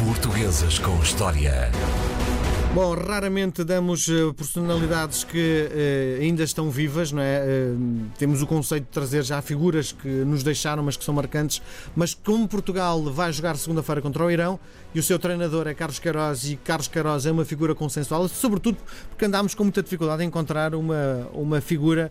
Portuguesas com História. Bom, raramente damos uh, personalidades que uh, ainda estão vivas, não é? Uh, temos o conceito de trazer já figuras que nos deixaram, mas que são marcantes. Mas como Portugal vai jogar segunda-feira contra o Irão e o seu treinador é Carlos Queiroz e Carlos Queiroz é uma figura consensual, sobretudo porque andámos com muita dificuldade em encontrar uma, uma figura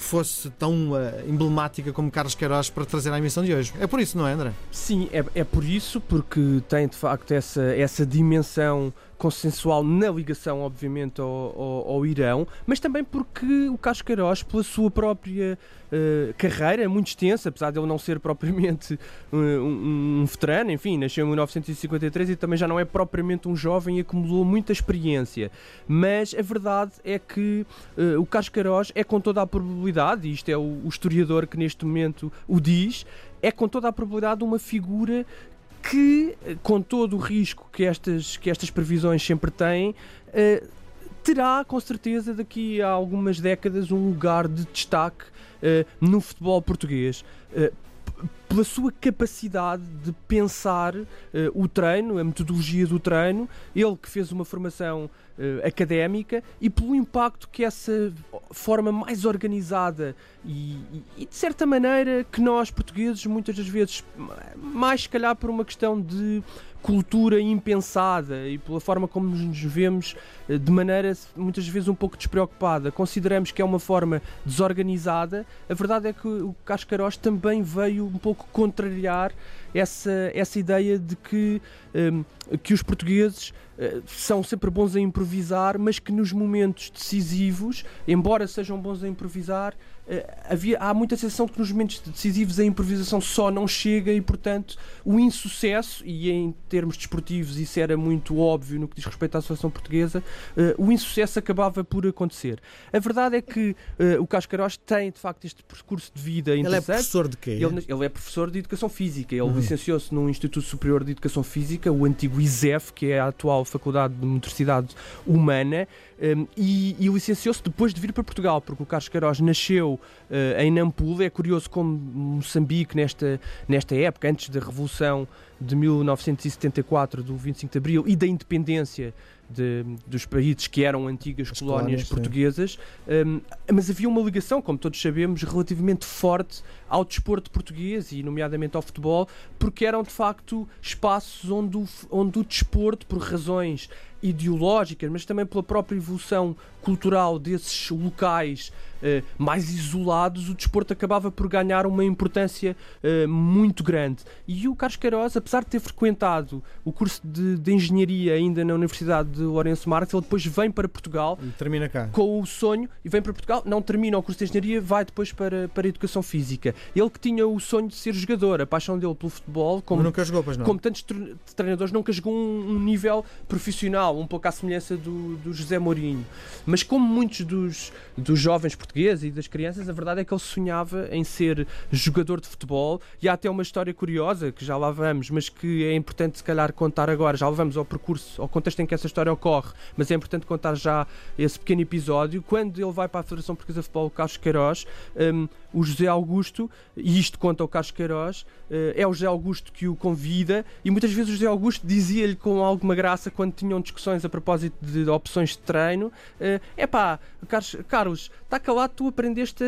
que fosse tão uh, emblemática como Carlos Queiroz para trazer à emissão de hoje. É por isso, não é, André? Sim, é, é por isso, porque tem de facto essa, essa dimensão consensual na ligação, obviamente, ao, ao, ao, Irão, mas também porque o Carlos Queiroz, pela sua própria uh, carreira, muito extensa, apesar de ele não ser propriamente uh, um, um, veterano, enfim, nasceu em 1953 e também já não é propriamente um jovem e acumulou muita experiência. Mas a verdade é que uh, o Carlos Queiroz é com toda a probabilidade, e isto é o, o historiador que neste momento o diz, é com toda a probabilidade uma figura que, com todo o risco que estas, que estas previsões sempre têm, uh, terá com certeza daqui a algumas décadas um lugar de destaque uh, no futebol português. Uh, pela sua capacidade de pensar uh, o treino, a metodologia do treino, ele que fez uma formação uh, académica e pelo impacto que essa forma mais organizada e, e, de certa maneira que nós portugueses muitas das vezes, mais se calhar por uma questão de cultura impensada e pela forma como nos vemos eh, de maneira muitas vezes um pouco despreocupada, consideramos que é uma forma desorganizada, a verdade é que o Cascaros também veio um pouco contrariar essa, essa ideia de que, um, que os portugueses uh, são sempre bons a improvisar, mas que nos momentos decisivos, embora sejam bons a improvisar, uh, havia, há muita sensação de que nos momentos decisivos a improvisação só não chega e, portanto, o insucesso, e em termos desportivos isso era muito óbvio no que diz respeito à situação portuguesa, uh, o insucesso acabava por acontecer. A verdade é que o Cascaros tem, de facto, este percurso de vida interessante. Ele é professor de quê? Ele, ele é professor de Educação Física. Ele licenciou-se no Instituto Superior de Educação Física, o antigo ISEF, que é a atual Faculdade de Motricidade Humana, um, e, e licenciou-se depois de vir para Portugal, porque o Carlos Queiroz nasceu uh, em Nampula. É curioso como Moçambique, nesta, nesta época, antes da Revolução de 1974, do 25 de Abril e da independência de, dos países que eram antigas colónias, colónias, portuguesas, um, mas havia uma ligação, como todos sabemos, relativamente forte ao desporto português e, nomeadamente, ao futebol, porque eram de facto espaços onde o, onde o desporto, por razões ideológicas, mas também pela própria evolução cultural desses locais uh, mais isolados, o desporto acabava por ganhar uma importância uh, muito grande. E o Carlos Queiroz, apesar de ter frequentado o curso de, de engenharia ainda na Universidade de Lourenço Marques, ele depois vem para Portugal termina cá. com o sonho e vem para Portugal, não termina o curso de engenharia, vai depois para, para a educação física. Ele que tinha o sonho de ser jogador, a paixão dele pelo futebol, como, jogou, como tantos treinadores, nunca jogou um, um nível profissional, um pouco à semelhança do, do José Mourinho. Mas como muitos dos, dos jovens portugueses e das crianças, a verdade é que ele sonhava em ser jogador de futebol e há até uma história curiosa que já lá vamos, mas que é importante se calhar contar agora. Já vamos ao percurso, ao contexto em que essa história ocorre, mas é importante contar já esse pequeno episódio. Quando ele vai para a Federação Portuguesa de Futebol, Carlos Queiroz, um, o José Augusto, e isto conta o Carlos Queiroz, uh, é o José Augusto que o convida e muitas vezes o José Augusto dizia-lhe com alguma graça quando tinham discussões a propósito de opções de treino: é uh, pá, Carlos, Carlos, está calado, tu aprendeste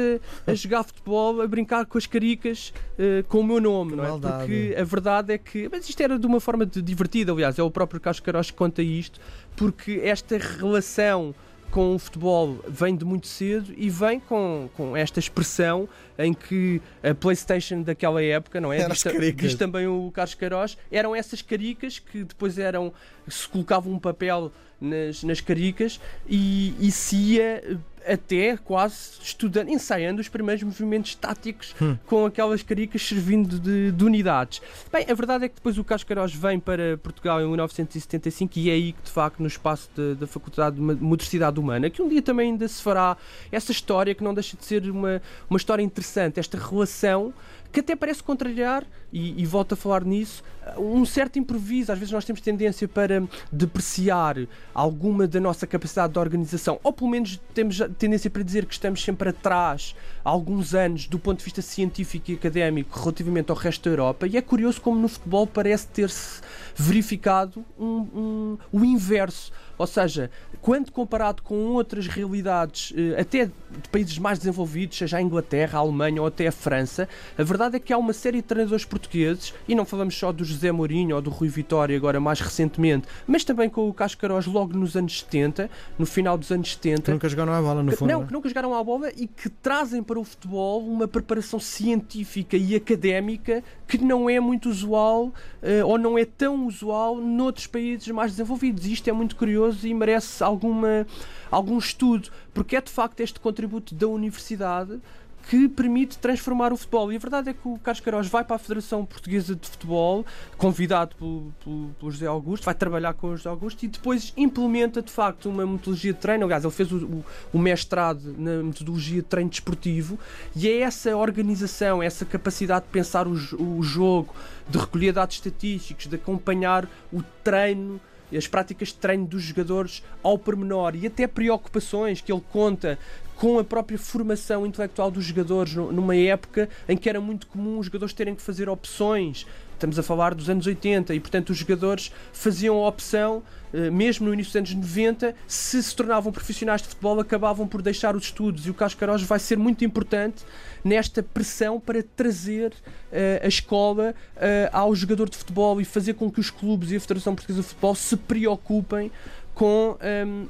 a, a, jogar futebol, a brincar com as caricas uh, com o meu nome, não é? Porque a verdade é que. Mas isto era de uma forma de, divertida, aliás, é o próprio Carlos Queiroz que conta isto, porque esta relação com o futebol vem de muito cedo e vem com, com esta expressão em que a PlayStation daquela época, não é? Diz, diz, também o Carlos Queiroz, eram essas caricas que depois eram. se colocava um papel nas, nas caricas e, e se ia até quase estudando, ensaiando os primeiros movimentos táticos hum. com aquelas caricas servindo de, de, unidades. Bem, a verdade é que depois o Cascaróis vem para Portugal em 1975 e é aí que, de facto, no espaço da Faculdade de Motricidade Humana, que um dia também ainda se fará essa história que não deixa de ser uma, uma história interessante, esta relação que até parece contrariar, e, e volto a falar nisso, um certo improviso. Às vezes nós temos tendência para depreciar alguma da nossa capacidade de organização, ou pelo menos temos tendência para dizer que estamos sempre atrás, há alguns anos, do ponto de vista científico e académico, relativamente ao resto da Europa. E é curioso como no futebol parece ter-se verificado um, um, o inverso. Ou seja, quando comparado com outras realidades, eh, até de países mais desenvolvidos, seja a Inglaterra, a Alemanha ou até a França, a verdade é que há uma série de treinadores portugueses, e não falamos só do José Mourinho ou do Rui Vitória agora mais recentemente, mas também com o Cascaróis logo nos anos 70, no final dos anos 70. Que nunca jogaram a bola, no fundo. Não, é? que nunca jogaram a bola e que trazem para o futebol uma preparação científica e académica que não é muito usual eh, ou não é tão usual noutros países mais desenvolvidos. E isto é muito curioso e merece alguma, algum estudo, porque é de facto este contributo da universidade que permite transformar o futebol. E a verdade é que o Carlos Queiroz vai para a Federação Portuguesa de Futebol, convidado pelo, pelo, pelo, José Augusto, vai trabalhar com o José Augusto e depois implementa de facto uma metodologia de treino. Aliás, ele fez o, o, o mestrado na metodologia de treino desportivo e é essa organização, essa capacidade de pensar o, o jogo, de recolher dados estatísticos, de acompanhar o treino as práticas de treino dos jogadores ao pormenor e até preocupações que ele conta com a própria formação intelectual dos jogadores numa época em que era muito comum os jogadores terem que fazer opções. Estamos a falar dos anos 80 e, portanto, os jogadores faziam a opção, eh, mesmo no início dos anos 90, se se tornavam profissionais de futebol, acabavam por deixar os estudos. E o Cascaróis vai ser muito importante nesta pressão para trazer uh, a escola uh, ao jogador de futebol e fazer com que os clubes e a Federação Portuguesa de Futebol se preocupem com um,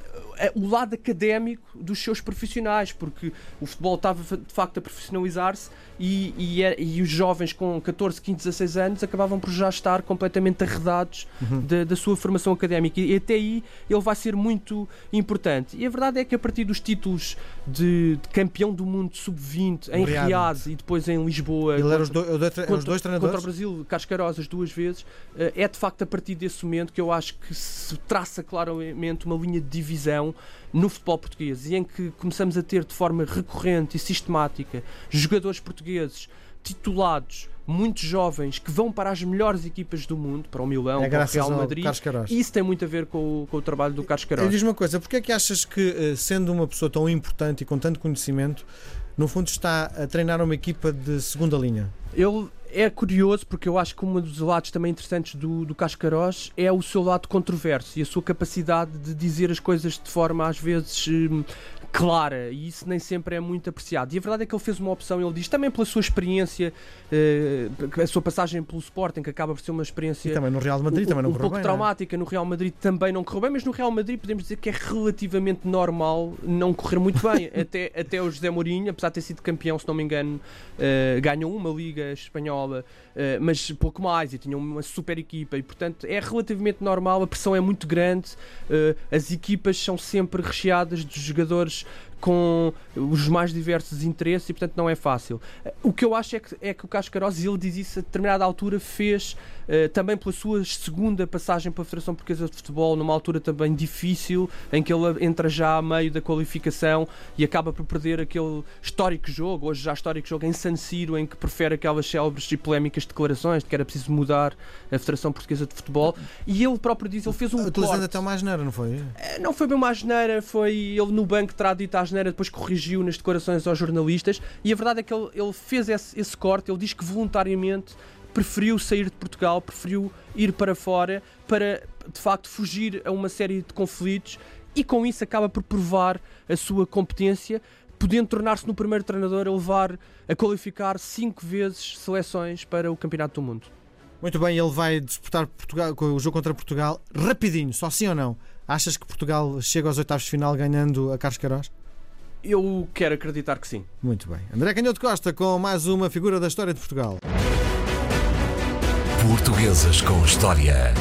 o lado académico dos seus profissionais, porque o futebol estava de facto a profissionalizar-se e, e, é, e, os jovens com 14, 15, 16 anos acabavam por já estar completamente arredados uhum. da, da, sua formação académica e até aí ele vai ser muito importante. E a verdade é que a partir dos títulos de, de campeão do mundo sub-20 em Riad e depois em Lisboa ele contra, os, do, contra, os dois treinadores contra o Brasil, Cascaroz as duas vezes, eh, é de facto a partir desse momento que eu acho que se traça claramente uma linha de divisão no futebol português e em que começamos a ter de forma recorrente e sistemática jogadores portugueses titulados muito jovens que vão para as melhores equipas do mundo, para o Milão, é para o Real Madrid. Isso tem muito a ver com o, com o trabalho do Carlos Queiroz. Diz uma coisa, porque é que achas que, eh, sendo uma pessoa tão importante e com tanto conhecimento, no fundo está a treinar uma equipa de segunda linha? Ele é curioso porque eu acho que um dos lados também interessantes do, do Cascaróis é o seu lado controverso e a sua capacidade de dizer as coisas de forma às vezes hum, clara e isso nem sempre é muito apreciado. E a verdade é que ele fez uma opção, ele diz, também pela sua experiência, uh, a sua passagem pelo Sporting, que acaba por ser uma experiência. E também no Real Madrid um, também não um pouco bem, é? traumática. No Real Madrid também não correu bem, mas no Real Madrid podemos dizer que é relativamente normal não correr muito bem. até, até o José Mourinho, apesar de ter sido campeão, se não me engano, uh, ganhou uma Liga Espanhola, uh, mas pouco mais, e tinha uma super equipa, e portanto é relativamente normal, a pressão é muito grande, as equipas são sempre recheadas de jogadores com os mais diversos interesses e portanto não é fácil. O que eu acho é que, é que o Cascaroz, ele diz isso a determinada altura, fez uh, também pela sua segunda passagem pela Federação Portuguesa de Futebol, numa altura também difícil, em que ele entra já a meio da qualificação e acaba por perder aquele histórico jogo, hoje já histórico jogo em San Siro, em que prefere aquelas célebres e polémicas declarações de que era preciso mudar a Federação Portuguesa de Futebol e ele próprio diz, ele fez um Utilizando até uma asneira, não foi? Eh, não foi bem uma asneira, foi ele no banco terá dito a depois corrigiu nas declarações aos jornalistas e a verdade é que ele, ele fez esse, esse corte, ele diz que voluntariamente preferiu sair de Portugal, preferiu ir para fora para de facto fugir a uma série de conflitos e com isso acaba por provar a sua competência, podendo tornar-se no primeiro treinador a levar a qualificar cinco vezes seleções para o Campeonato do Mundo. Muito bem, ele vai disputar Portugal, o jogo contra Portugal rapidinho, só sim ou não? Achas que Portugal chega aos oitavos de final ganhando a Carlos Queiroz? Eu quero acreditar que sim. Muito bem. André Canhoto Costa com mais uma figura da história de Portugal. Portuguesas com História.